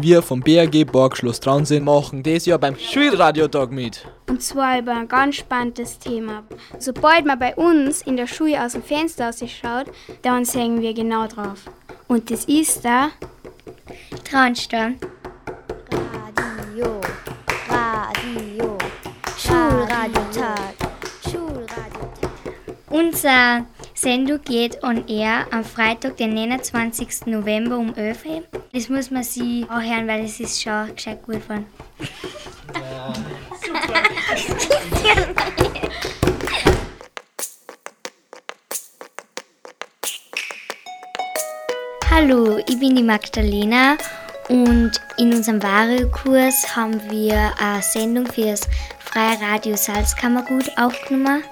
Wir vom BRG Borgschloss Traunsinn machen dieses Jahr beim Schulradiotag mit. Und zwar über ein ganz spannendes Thema. Sobald man bei uns in der Schule aus dem Fenster schaut, dann sehen wir genau drauf. Und das ist der Traunstein. Radio, Radio, Schulradiotag, Schulradiotag. Unser Sendung geht on air am Freitag, den 29. November um 11 Uhr. Das muss man sich auch hören, weil es ist schon gescheit gut geworden. Ja. Hallo, ich bin die Magdalena und in unserem Vario-Kurs haben wir eine Sendung für das Freie Radio Salzkammergut aufgenommen.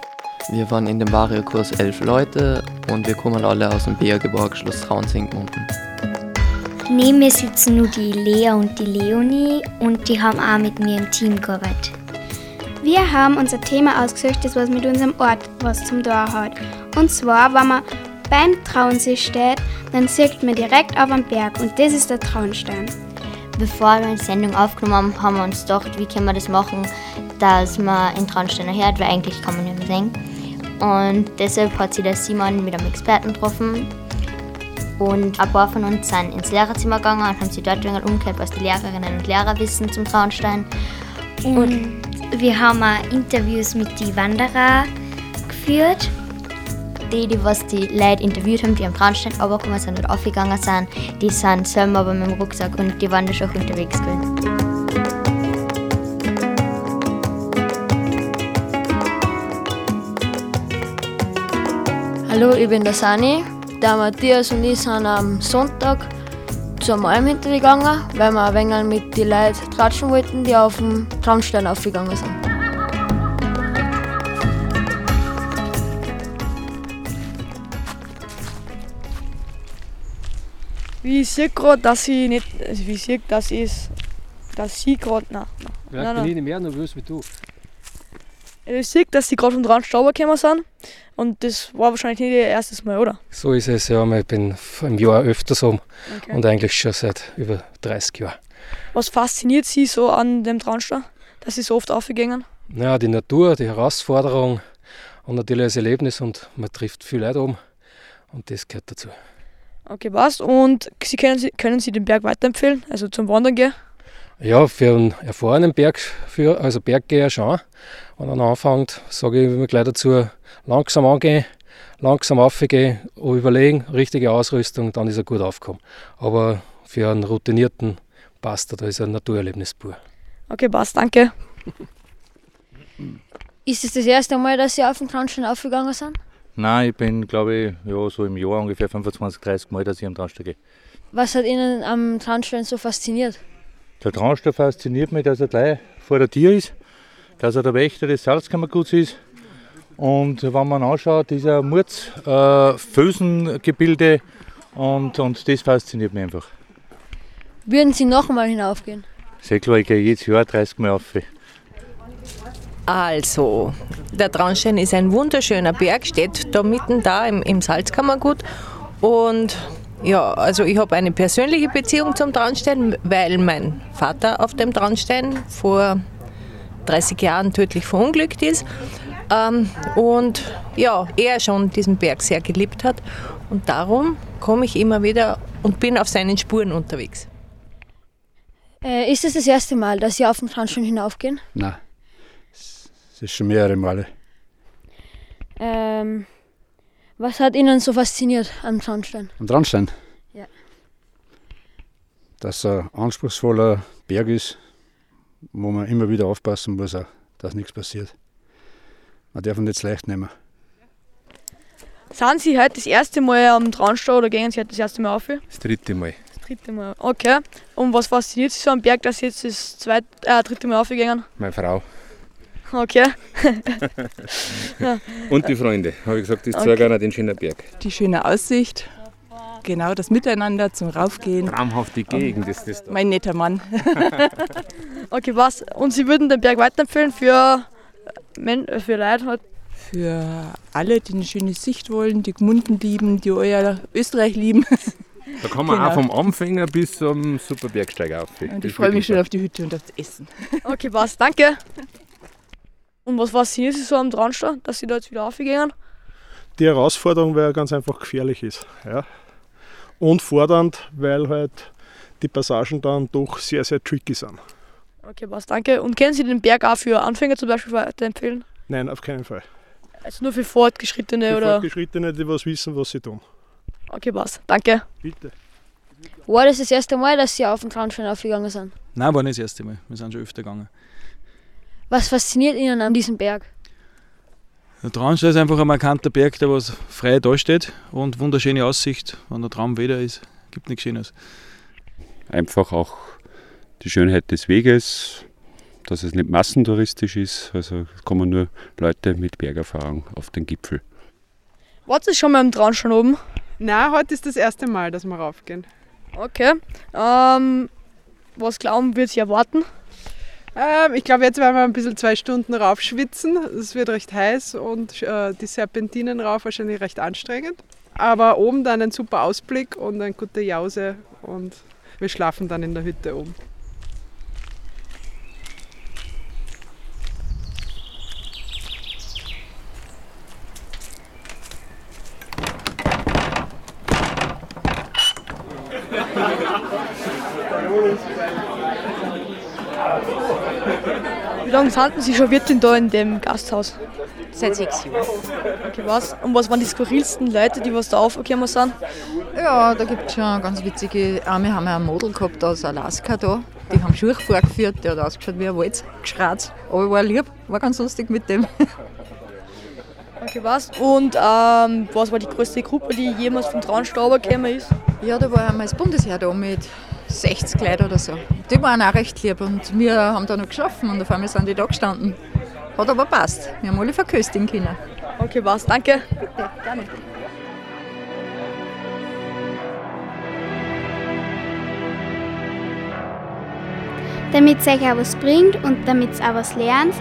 Wir waren in dem Vario-Kurs elf Leute und wir kommen alle aus dem Bergeborg Schloss Traunsing unten. Neben mir sitzen nur die Lea und die Leonie und die haben auch mit mir im Team gearbeitet. Wir haben unser Thema ausgesucht, das was mit unserem Ort was zum Tor hat. Und zwar, wenn man beim Traunsee steht, dann sieht man direkt auf den Berg und das ist der Traunstein. Bevor wir die Sendung aufgenommen haben, haben wir uns gedacht, wie können wir das machen, dass man den Traunstein hört, weil eigentlich kann man nicht mehr sehen. Und deshalb hat sich der Simon mit einem Experten getroffen. Und ein paar von uns sind ins Lehrerzimmer gegangen und haben sich dort umgekehrt, was die Lehrerinnen und Lehrer wissen zum Traunstein. Und, und wir haben auch Interviews mit den Wanderern geführt die, die was die Leute interviewt haben, die am Traunstein runtergekommen sind oder aufgegangen sind, die sind selber aber mit dem Rucksack und die waren da schon unterwegs gewesen. Hallo, ich bin der Sani. Der Matthias und ich sind am Sonntag zur Alm hintergegangen, weil wir ein wenig mit den Leuten tratschen wollten, die auf dem Traunstein aufgegangen sind. Wie ich sehe gerade, dass ich nicht, also wie ich sehe, dass ich, dass sie gerade, nein, nein. Ja, ich bin nicht mehr nervös wie du. Ich sehe, dass sie gerade vom dran Stauber gekommen sind und das war wahrscheinlich nicht ihr erstes Mal, oder? So ist es, ja. Ich bin im Jahr öfters um okay. und eigentlich schon seit über 30 Jahren. Was fasziniert Sie so an dem Traunstall, dass Sie so oft aufgegangen? Ja, die Natur, die Herausforderung und natürlich das Erlebnis und man trifft viel Leute um und das gehört dazu. Okay, passt. Und Sie können, Sie, können Sie den Berg weiterempfehlen, also zum Wandern gehen? Ja, für einen erfahrenen Bergführer, also Berggeher schon. Wenn er anfängt, sage ich immer gleich dazu, langsam angehen, langsam aufgehen, überlegen, richtige Ausrüstung, dann ist er gut aufgekommen. Aber für einen Routinierten passt er, da ist ein Naturerlebnis pur. Okay, passt, danke. Ist es das erste Mal, dass Sie auf den Traunstein aufgegangen sind? Nein, ich bin, glaube ich, ja, so im Jahr ungefähr 25, 30 Mal, dass ich am Traunstein gehe. Was hat Ihnen am Traunstein so fasziniert? Der Traunstein fasziniert mich, dass er gleich vor der Tür ist, dass er der Wächter des Salzkammerguts ist. Und wenn man anschaut, dieser Murz, äh, Felsengebilde und, und das fasziniert mich einfach. Würden Sie noch einmal hinaufgehen? Sehr klar, ich gehe jedes Jahr 30 Mal auf. Also, der Traunstein ist ein wunderschöner Berg, steht da mitten da im, im Salzkammergut. Und ja, also ich habe eine persönliche Beziehung zum Traunstein, weil mein Vater auf dem Traunstein vor 30 Jahren tödlich verunglückt ist. Ähm, und ja, er schon diesen Berg sehr geliebt hat. Und darum komme ich immer wieder und bin auf seinen Spuren unterwegs. Äh, ist es das, das erste Mal, dass Sie auf den Traunstein hinaufgehen? Nein. Das ist schon mehrere Male. Ähm, was hat Ihnen so fasziniert am Traunstein? Am Traunstein? Ja. Dass er ein anspruchsvoller Berg ist, wo man immer wieder aufpassen muss, dass nichts passiert. Man darf ihn nicht leicht nehmen. Sind Sie heute das erste Mal am Traunstein oder gehen Sie heute das erste Mal auf? Das dritte Mal. Das dritte Mal, okay. Und was fasziniert Sie so am Berg, dass Sie jetzt das zweite, äh, dritte Mal aufgegangen? Meine Frau. Okay. Und die Freunde, habe ich gesagt, die okay. zeigen auch den schönen Berg. Die schöne Aussicht, genau das Miteinander zum Raufgehen. Traumhafte Gegend ist das da. Mein netter Mann. okay, was? Und Sie würden den Berg weiterempfehlen für, Men für Leute? Halt? Für alle, die eine schöne Sicht wollen, die Gmunden lieben, die euer Österreich lieben. Da kann man Genau. auch vom Anfänger bis zum Superbergsteiger auf. Und ich freue mich schon auf die Hütte und aufs Essen. Okay, passt, danke. Und was fasziniert Sie so am Traunstein, dass Sie da jetzt wieder aufgehen? Die Herausforderung, weil er ganz einfach gefährlich ist. Ja. Und fordernd, weil halt die Passagen dann doch sehr, sehr tricky sind. Okay, passt, danke. Und können Sie den Berg auch für Anfänger zum Beispiel weiterempfehlen? Nein, auf keinen Fall. Also nur für Fortgeschrittene Die oder? Fortgeschrittene, die was wissen, was sie tun. Okay, passt, danke. Bitte. War das das erste Mal, dass Sie auf den Traunstein aufgegangen sind? Nein, war nicht das erste Mal. Wir sind schon öfter gegangen. Was fasziniert Ihnen an diesem Berg? Der Traunstein ist einfach ein markanter Berg, der was frei da steht und wunderschöne Aussicht. Wenn der Traum wieder ist, gibt nichts Schönes. Einfach auch die Schönheit des Weges, dass es nicht massentouristisch ist. Also kommen nur Leute mit Bergerfahrung auf den Gipfel. Warst du schon mal am Traunstein oben? Nein, heute ist das erste Mal, dass wir raufgehen. Okay. Ähm, was glauben wird Sie erwarten? Ähm, ich glaube, jetzt werden wir ein bisschen zwei Stunden raufschwitzen. Es wird recht heiß und äh, die Serpentinen rauf wahrscheinlich recht anstrengend. Aber oben dann ein super Ausblick und eine gute Jause und wir schlafen dann in der Hütte oben. Sind Sie schon Wirtin da in dem Gasthaus? Seit sechs Jahren. Okay, was? Und was waren die skurrilsten Leute, die was da aufgekommen sind? Ja, da gibt es schon ganz witzige. Wir haben ein Model gehabt aus Alaska da. Die haben Schuhe vorgeführt, der hat ausgeschaut wie ein Walzgeschratz. Aber war lieb, war ganz lustig mit dem. Okay, was? Und ähm, was war die größte Gruppe, die jemals vom Traunstein gekommen ist? Ja, da war einmal das Bundesheer da mit 60 Leuten oder so. Die waren auch recht lieb und wir haben da noch geschlafen und auf einmal sind die da gestanden. Hat aber passt. Wir haben alle verköstigen können. Okay, was? Danke. Bitte, gerne. Damit es euch auch was bringt und damit ihr auch was lernt,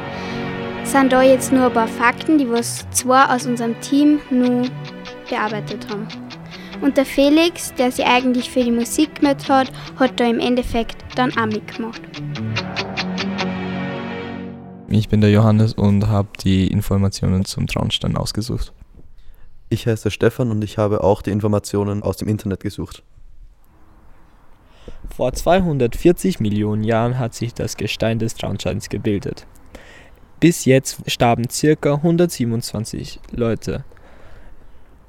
sind da jetzt nur ein paar Fakten, die was zwei aus unserem Team nur bearbeitet haben. Und der Felix, der sich eigentlich für die Musik gemeldet hat, hat da im Endeffekt dann auch mitgemacht. Ich bin der Johannes und habe die Informationen zum Traunstein ausgesucht. Ich heiße Stefan und ich habe auch die Informationen aus dem Internet gesucht. Vor 240 Millionen Jahren hat sich das Gestein des Traunsteins gebildet. Bis jetzt starben ca. 127 Leute.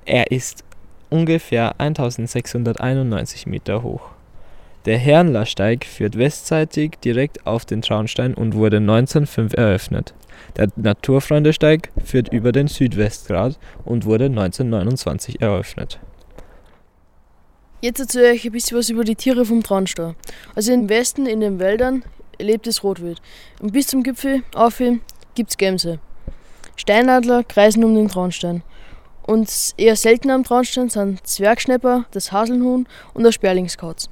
Er ist ungefähr 1691 Meter hoch. Der Herrenlersteig führt westseitig direkt auf den Traunstein und wurde 1905 eröffnet. Der Naturfreundesteig führt über den Südwestgrat und wurde 1929 eröffnet. Jetzt erzähle ich ein bisschen was über die Tiere vom Traunstein. Also im Westen, in den Wäldern, lebt das Rotwild. Und bis zum Gipfel auf gibt es Gämse. Steinadler kreisen um den Traunstein. Und eher selten am Traunstein sind Zwergschnepper, das Haselhuhn und der Sperlingskauz.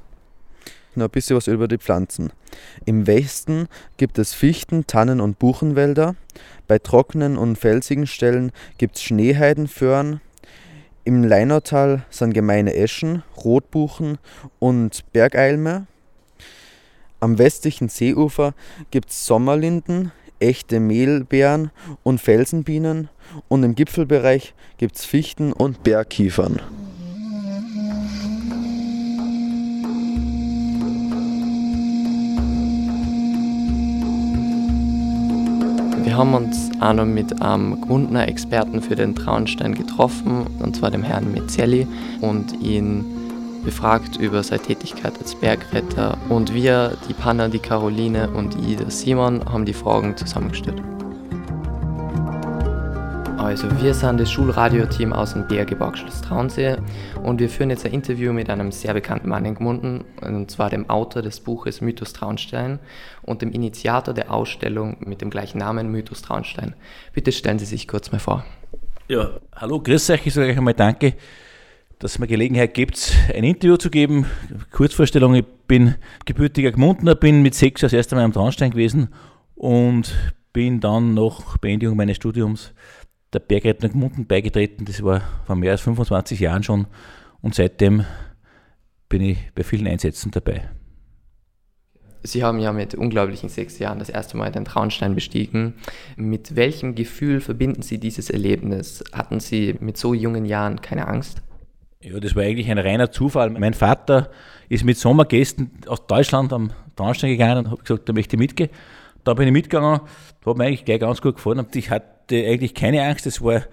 Noch ein bisschen was über die Pflanzen. Im Westen gibt es Fichten, Tannen und Buchenwälder. Bei trockenen und felsigen Stellen gibt es Schneeheidenföhren. Im Leinautal sind gemeine Eschen, Rotbuchen und Bergeilme. Am westlichen Seeufer gibt es Sommerlinden, echte Mehlbeeren und Felsenbienen. Und im Gipfelbereich gibt es Fichten und Bergkiefern. Wir haben uns auch noch mit einem Grundner Experten für den Traunstein getroffen, und zwar dem Herrn Mezzelli, und ihn befragt über seine Tätigkeit als Bergretter. Und wir, die Panna, die Caroline und der Simon, haben die Fragen zusammengestellt. Also wir sind das Schulradioteam aus dem DRG Schloss Traunsee und wir führen jetzt ein Interview mit einem sehr bekannten Mann in Gmunden, und zwar dem Autor des Buches Mythos Traunstein und dem Initiator der Ausstellung mit dem gleichen Namen Mythos Traunstein. Bitte stellen Sie sich kurz mal vor. Ja, hallo, grüß euch. Ich sage euch einmal danke, dass ihr mir Gelegenheit gibt, ein Interview zu geben. Kurzvorstellung, ich bin gebürtiger Gmundener, bin mit sechs das erste Mal am Traunstein gewesen und bin dann nach Beendigung meines Studiums der Bergrettung Gmunden beigetreten. Das war vor mehr als 25 Jahren schon und seitdem bin ich bei vielen Einsätzen dabei. Sie haben ja mit unglaublichen sechs Jahren das erste Mal den Traunstein bestiegen. Mit welchem Gefühl verbinden Sie dieses Erlebnis? Hatten Sie mit so jungen Jahren keine Angst? Ja, das war eigentlich ein reiner Zufall. Mein Vater ist mit Sommergästen aus Deutschland am Traunstein gegangen und hat gesagt, da möchte ich mitgehen. Da bin ich mitgegangen, hat mir eigentlich gleich ganz gut gefallen. Ich hatte eigentlich keine Angst. Es war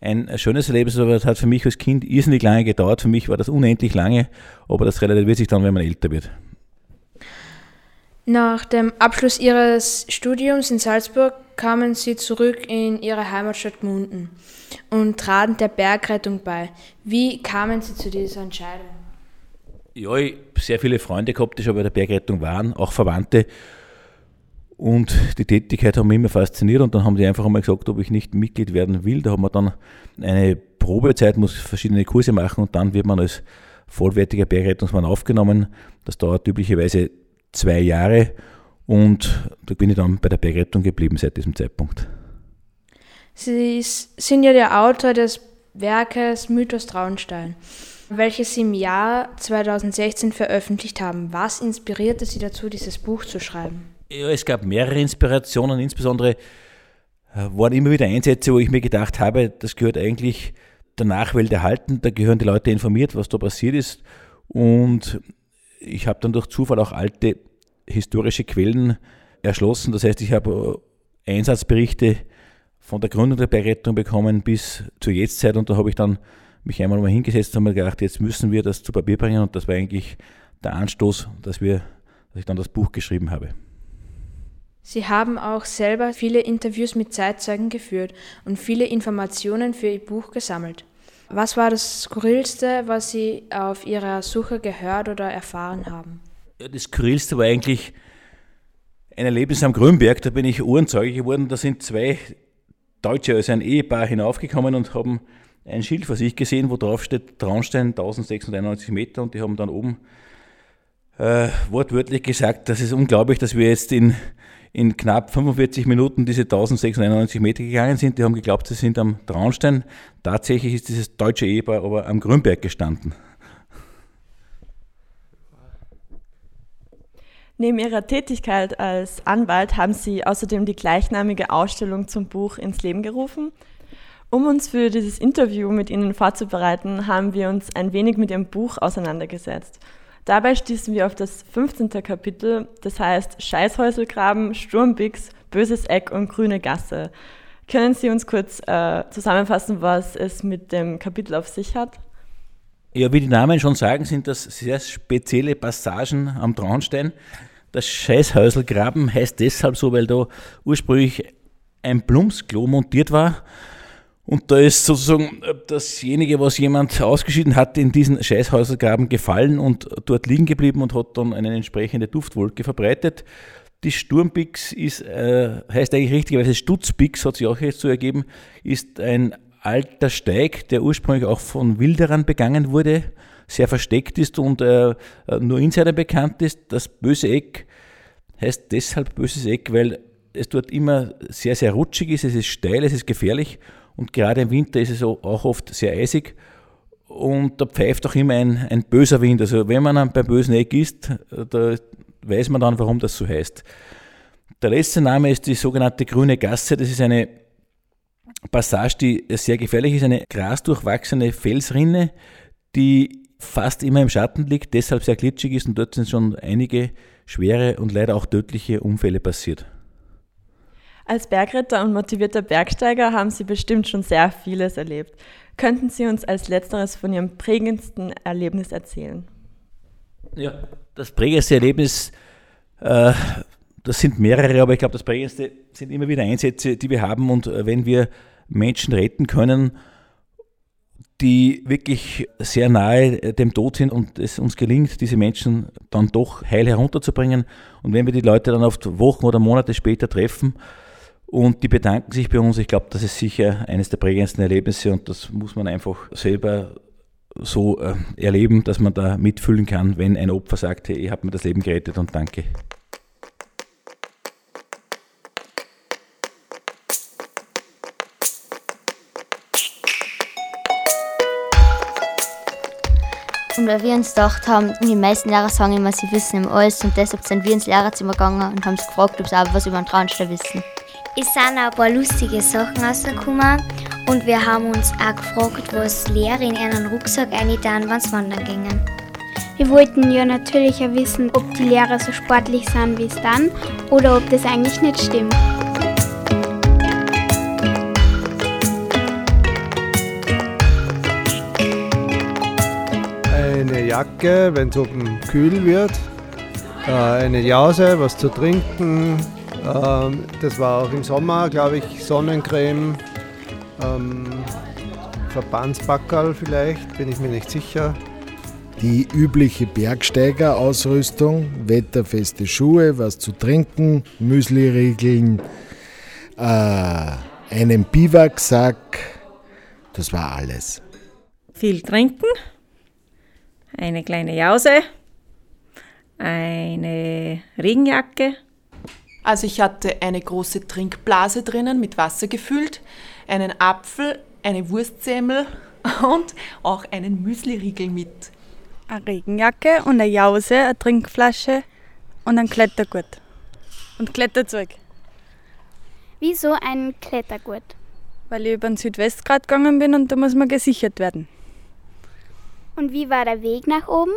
ein schönes Erlebnis, aber es hat für mich als Kind irrsinnig lange gedauert. Für mich war das unendlich lange, aber das relativiert sich dann, wenn man älter wird. Nach dem Abschluss ihres Studiums in Salzburg kamen sie zurück in ihre Heimatstadt Gmunden und traten der Bergrettung bei. Wie kamen sie zu dieser Entscheidung? Ja, ich sehr viele Freunde gehabt, die schon bei der Bergrettung waren, auch Verwandte. Und die Tätigkeit hat mich immer fasziniert und dann haben die einfach einmal gesagt, ob ich nicht Mitglied werden will. Da haben wir dann eine Probezeit, muss verschiedene Kurse machen und dann wird man als vollwertiger Bergrettungsmann aufgenommen. Das dauert üblicherweise zwei Jahre und da bin ich dann bei der Bergrettung geblieben seit diesem Zeitpunkt. Sie sind ja der Autor des Werkes Mythos Traunstein, welches Sie im Jahr 2016 veröffentlicht haben. Was inspirierte Sie dazu, dieses Buch zu schreiben? Ja, es gab mehrere Inspirationen, insbesondere äh, waren immer wieder Einsätze, wo ich mir gedacht habe, das gehört eigentlich der Nachwelt erhalten, da gehören die Leute informiert, was da passiert ist. Und ich habe dann durch Zufall auch alte historische Quellen erschlossen. Das heißt, ich habe äh, Einsatzberichte von der Gründung der Bergrettung bekommen bis zur Jetztzeit und da habe ich dann mich einmal mal hingesetzt und mir gedacht, jetzt müssen wir das zu Papier bringen und das war eigentlich der Anstoß, dass, wir, dass ich dann das Buch geschrieben habe. Sie haben auch selber viele Interviews mit Zeitzeugen geführt und viele Informationen für Ihr Buch gesammelt. Was war das Skurrilste, was Sie auf Ihrer Suche gehört oder erfahren haben? Ja, das Skurrilste war eigentlich ein Erlebnis am Grünberg. Da bin ich Ohrenzeuge geworden. Da sind zwei Deutsche, also ein Ehepaar, hinaufgekommen und haben ein Schild vor sich gesehen, wo drauf steht Traunstein 1691 Meter. Und die haben dann oben äh, wortwörtlich gesagt, das ist unglaublich, dass wir jetzt in in knapp 45 Minuten diese 1691 Meter gegangen sind. Die haben geglaubt, sie sind am Traunstein. Tatsächlich ist dieses deutsche Ehepaar aber am Grünberg gestanden. Neben ihrer Tätigkeit als Anwalt haben Sie außerdem die gleichnamige Ausstellung zum Buch ins Leben gerufen. Um uns für dieses Interview mit Ihnen vorzubereiten, haben wir uns ein wenig mit Ihrem Buch auseinandergesetzt. Dabei stießen wir auf das 15. Kapitel, das heißt Scheißhäuselgraben, Sturmbix, Böses Eck und Grüne Gasse. Können Sie uns kurz äh, zusammenfassen, was es mit dem Kapitel auf sich hat? Ja, wie die Namen schon sagen, sind das sehr spezielle Passagen am Traunstein. Das Scheißhäuselgraben heißt deshalb so, weil da ursprünglich ein Plumpsklo montiert war und da ist sozusagen dasjenige, was jemand ausgeschieden hat, in diesen Scheißhäusergraben gefallen und dort liegen geblieben und hat dann eine entsprechende Duftwolke verbreitet. Die Sturmbix ist, äh, heißt eigentlich richtigerweise Stutzbix, hat sich auch jetzt so ergeben, ist ein alter Steig, der ursprünglich auch von Wilderern begangen wurde, sehr versteckt ist und äh, nur Insider bekannt ist. Das böse Eck heißt deshalb böses Eck, weil es dort immer sehr, sehr rutschig ist, es ist steil, es ist gefährlich und gerade im Winter ist es auch oft sehr eisig und da pfeift auch immer ein, ein böser Wind. Also wenn man beim bösen Eck ist, da weiß man dann, warum das so heißt. Der letzte Name ist die sogenannte Grüne Gasse. Das ist eine Passage, die sehr gefährlich ist, eine grasdurchwachsene Felsrinne, die fast immer im Schatten liegt, deshalb sehr glitschig ist und dort sind schon einige schwere und leider auch tödliche Unfälle passiert. Als Bergritter und motivierter Bergsteiger haben Sie bestimmt schon sehr vieles erlebt. Könnten Sie uns als letzteres von Ihrem prägendsten Erlebnis erzählen? Ja, das prägendste Erlebnis, äh, das sind mehrere, aber ich glaube, das prägendste sind immer wieder Einsätze, die wir haben und äh, wenn wir Menschen retten können, die wirklich sehr nahe äh, dem Tod sind und es uns gelingt, diese Menschen dann doch heil herunterzubringen. Und wenn wir die Leute dann oft Wochen oder Monate später treffen, und die bedanken sich bei uns. Ich glaube, das ist sicher eines der prägendsten Erlebnisse und das muss man einfach selber so äh, erleben, dass man da mitfühlen kann, wenn ein Opfer sagt, hey, ihr habt mir das Leben gerettet und danke. Und weil wir uns gedacht haben, die meisten Lehrer sagen immer, sie wissen immer alles und deshalb sind wir ins Lehrerzimmer gegangen und haben sie gefragt, ob sie auch was über den Traunstein wissen. Es sind auch ein paar lustige Sachen rausgekommen und wir haben uns auch gefragt, was Lehrer in ihren Rucksack eingetan, wenn sie wandern gingen. Wir wollten ja natürlich auch wissen, ob die Lehrer so sportlich sind wie es dann oder ob das eigentlich nicht stimmt. Jacke, wenn es oben kühl wird, äh, eine Jause, was zu trinken. ähm, Das war auch im Sommer, glaube ich, Sonnencreme, ähm, Verbandspackerl vielleicht, bin ich mir nicht sicher. Die übliche Bergsteigerausrüstung, wetterfeste Schuhe, was zu trinken, Müsliriegeln, äh, einen Biwaksack, das war alles. Viel trinken, eine kleine Jause, eine Regenjacke. Also ich hatte eine große Trinkblase drinnen, mit Wasser gefüllt, einen Apfel, eine Wurstsemmel und auch einen Müsliriegel mit. Eine Regenjacke und eine Jause, eine Trinkflasche und ein Klettergurt. Und Kletterzeug. Wieso ein Klettergurt? Weil ich über den Südwestgrad gegangen bin und da muss man gesichert werden. Und wie war der Weg nach oben?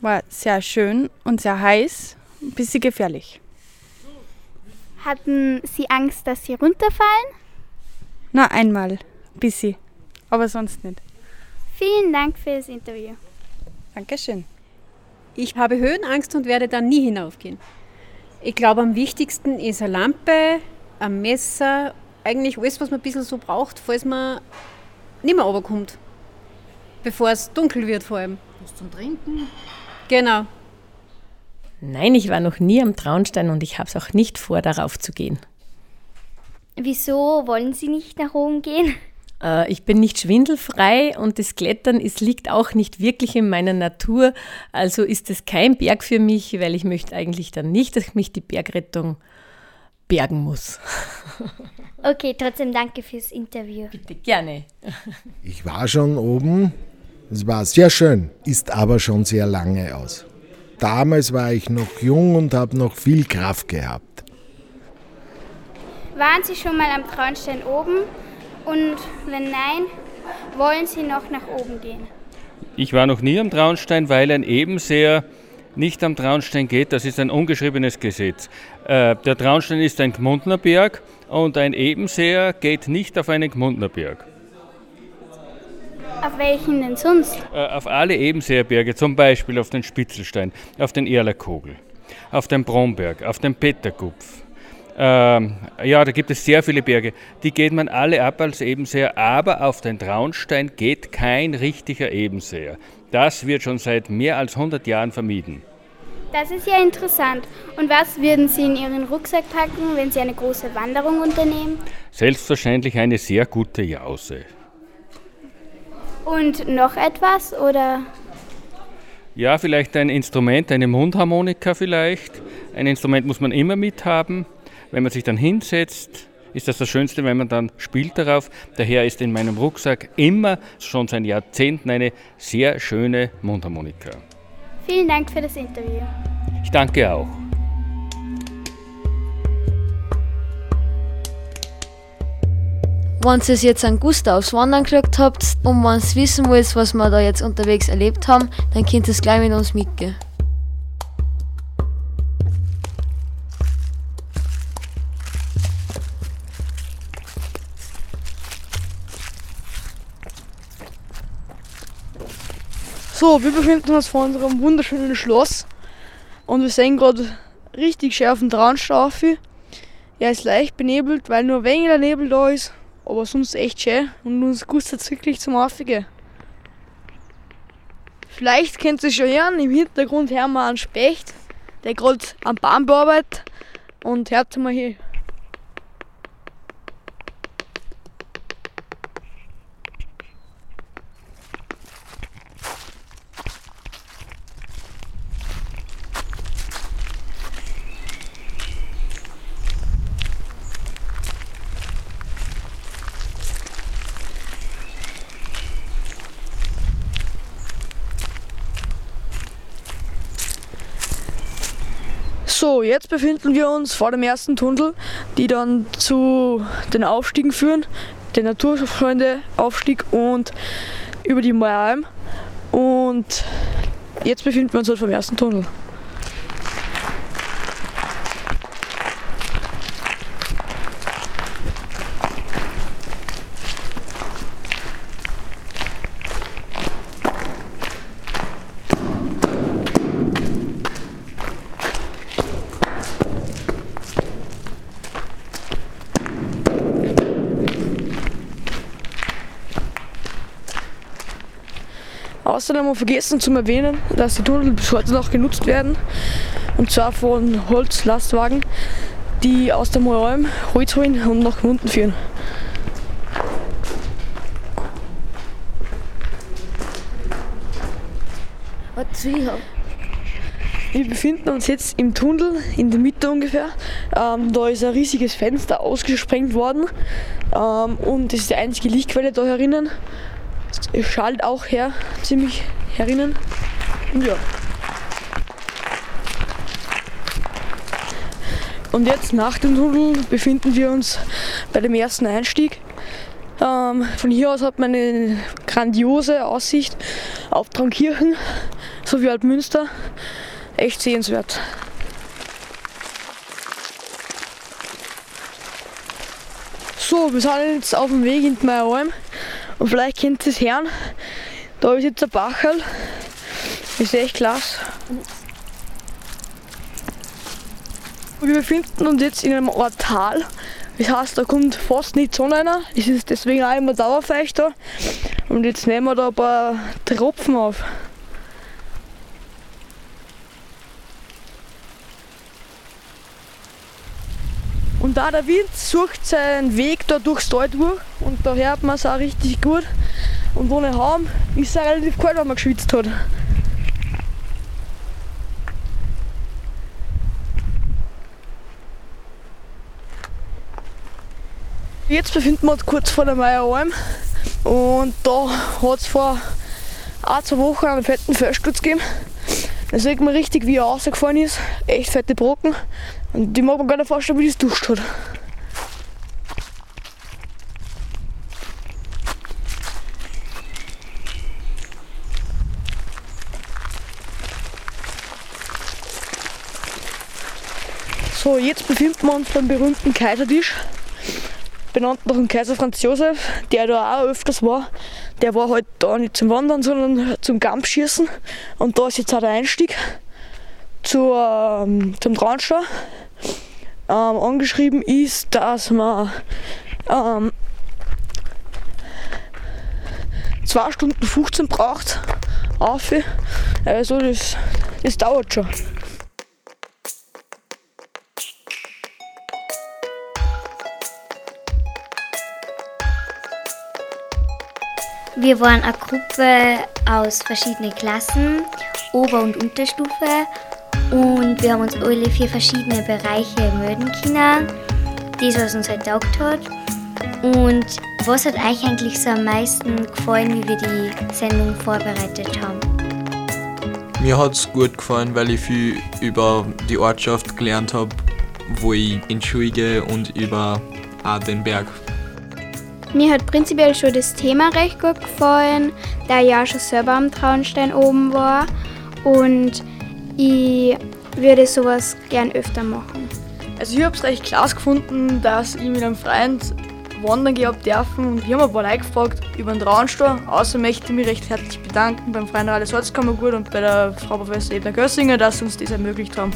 War sehr schön und sehr heiß, ein bisschen gefährlich. Hatten Sie Angst, dass Sie runterfallen? Na, einmal, ein bisschen, aber sonst nicht. Vielen Dank für das Interview. Dankeschön. Ich habe Höhenangst und werde dann nie hinaufgehen. Ich glaube, am wichtigsten ist eine Lampe, ein Messer, eigentlich alles, was man ein bisschen so braucht, falls man nicht mehr runterkommt. Bevor es dunkel wird vor allem. Was zum Trinken? Genau. Nein, ich war noch nie am Traunstein und ich habe es auch nicht vor, darauf zu gehen. Wieso wollen Sie nicht nach oben gehen? Äh, ich bin nicht schwindelfrei und das Klettern es liegt auch nicht wirklich in meiner Natur. Also ist es kein Berg für mich, weil ich möchte eigentlich dann nicht, dass mich die Bergrettung bergen muss. Okay, trotzdem danke fürs Interview. Bitte gerne. Ich war schon oben, es war sehr schön, ist aber schon sehr lange aus. Damals war ich noch jung und habe noch viel Kraft gehabt. Waren Sie schon mal am Traunstein oben? Und wenn nein, wollen Sie noch nach oben gehen? Ich war noch nie am Traunstein, weil ein Ebenseher nicht am Traunstein geht. Das ist ein ungeschriebenes Gesetz. Äh, der Traunstein ist ein Gmundner Berg und ein Ebenseher geht nicht auf einen Gmundner Berg. Auf welchen denn sonst? Äh, auf alle Ebenseerberge, zum Beispiel auf den Spitzelstein, auf den Erlerkogel, auf den Bromberg, auf den Pettergupf. Ähm, ja, da gibt es sehr viele Berge. Die geht man alle ab als Ebenseher, aber auf den Traunstein geht kein richtiger Ebenseher. Das wird schon seit mehr als 100 Jahren vermieden. Das ist ja interessant. Und was würden Sie in Ihren Rucksack packen, wenn Sie eine große Wanderung unternehmen? Selbstverständlich eine sehr gute Jause. Und noch etwas oder? Ja, vielleicht ein Instrument, eine Mundharmonika vielleicht. Ein Instrument muss man immer mithaben. Wenn man sich dann hinsetzt, ist das das Schönste, wenn man dann spielt darauf. Daher ist in meinem Rucksack immer schon seit Jahrzehnten eine sehr schöne Mundharmonika. Vielen Dank für das Interview. Ich danke auch. Wenn ihr jetzt einen Gustav aufs Wandern gekriegt habt und wenn ihr wissen wollt, was wir da jetzt unterwegs erlebt haben, dann könnt ihr es gleich mit uns mitgehen. So, wir befinden uns vor unserem wunderschönen Schloss und wir sehen gerade richtig schärfen Traunstaufe. Er ist leicht benebelt, weil nur weniger Nebel da ist, aber sonst echt schön und uns gustet wirklich zum Aufgehen. Vielleicht kennt ihr schon hören, im Hintergrund hören wir einen Specht, der gerade am Baum bearbeitet und hört mal hier. So, jetzt befinden wir uns vor dem ersten Tunnel, die dann zu den Aufstiegen führen. Der Naturfreunde-Aufstieg und über die Mooralm. Und jetzt befinden wir uns halt vom ersten Tunnel. Haben wir vergessen zu erwähnen, dass die Tunnel bis heute noch genutzt werden. Und zwar von Holzlastwagen, die aus der Mooralm Holz holen und nach unten führen. Wir befinden uns jetzt im Tunnel, in der Mitte ungefähr. Ähm, da ist ein riesiges Fenster ausgesprengt worden ähm, und das ist die einzige Lichtquelle da herinnen. Es schallt auch her, ziemlich herinnen. Und ja. Und jetzt nach dem Tunnel befinden wir uns bei dem ersten Einstieg. Ähm, von hier aus hat man eine grandiose Aussicht auf Traunkirchen sowie Altmünster. Echt sehenswert. So, wir sind jetzt auf dem Weg in die Meieralm. Und vielleicht kennt ihr es hören. Da ist jetzt ein Bachel. Ist echt klasse. Wir befinden uns jetzt in einem Ort Tal. Das heißt, da kommt fast nicht Sonne rein. Es ist deswegen auch immer dauerfeucht da. Und jetzt nehmen wir da ein paar Tropfen auf. Und da der Wind sucht seinen Weg da durchs Tal durch und da hört man es auch richtig gut. Und ohne Haum ist es auch relativ kalt, wenn man geschwitzt hat. Jetzt befinden wir uns kurz vor der Meieralm und da hat es vor ein, zwei Wochen einen fetten Felssturz gegeben. Da sieht man richtig, wie er rausgefallen ist. Echt fette Brocken. Und die mag man gar nicht vorstellen, wie das duscht hat. So, jetzt befinden wir uns beim berühmten Kaisertisch, benannt nach dem Kaiser Franz Josef, der da auch öfters war. Der war halt da nicht zum Wandern, sondern zum Gampfschießen. Und da ist jetzt auch der Einstieg zur, ähm, zum Traunstall. Ähm, angeschrieben ist, dass man ähm, 2 Stunden 15 braucht. Auf. Also das, das dauert schon. Wir waren eine Gruppe aus verschiedenen Klassen, Ober- und Unterstufe. Und wir haben uns alle vier verschiedene Bereiche melden können. Das, was uns halt taugt hat. Und was hat euch eigentlich so am meisten gefallen, wie wir die Sendung vorbereitet haben? Mir hat es gut gefallen, weil ich viel über die Ortschaft gelernt habe, wo ich in Schule gehe und über auch den Berg. Mir hat prinzipiell schon das Thema recht gut gefallen, da ich ja schon selber am Traunstein oben war. Und ich würde sowas gern öfter machen. Also ich habe es recht klasse gefunden, dass ich mit einem Freund wandern gehen habe dürfen und wir haben ein paar Leute gefragt über den Traunstall. Außer möchte ich mich recht herzlich bedanken beim Freien Radio Salzkammergut und bei der Frau Professor Edna Gössinger, dass sie uns das ermöglicht haben.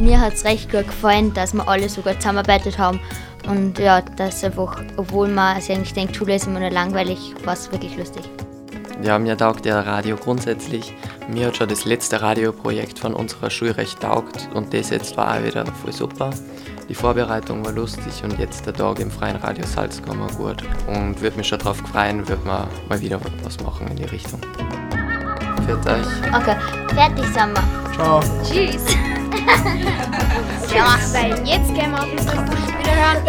Mir hat es recht gut gefallen, dass wir alle so gut zusammenarbeitet haben. Und ja, dass einfach, obwohl man sich eigentlich denkt, Schule ist immer nur langweilig, war es wirklich lustig. Ja, mir taugt ja Radio grundsätzlich. Mir hat schon das letzte Radioprojekt von unserer Schule recht taugt und das jetzt war auch wieder voll super. Die Vorbereitung war lustig und jetzt der Tag im Freien Radio Salzkammer gut. Und würde mich schon darauf freuen, wird man mal wieder was machen in die Richtung. Für euch. Okay, fertig sind wir. Ciao. Tschüss. Ja, weil jetzt gehen wir auf den Wiederhören.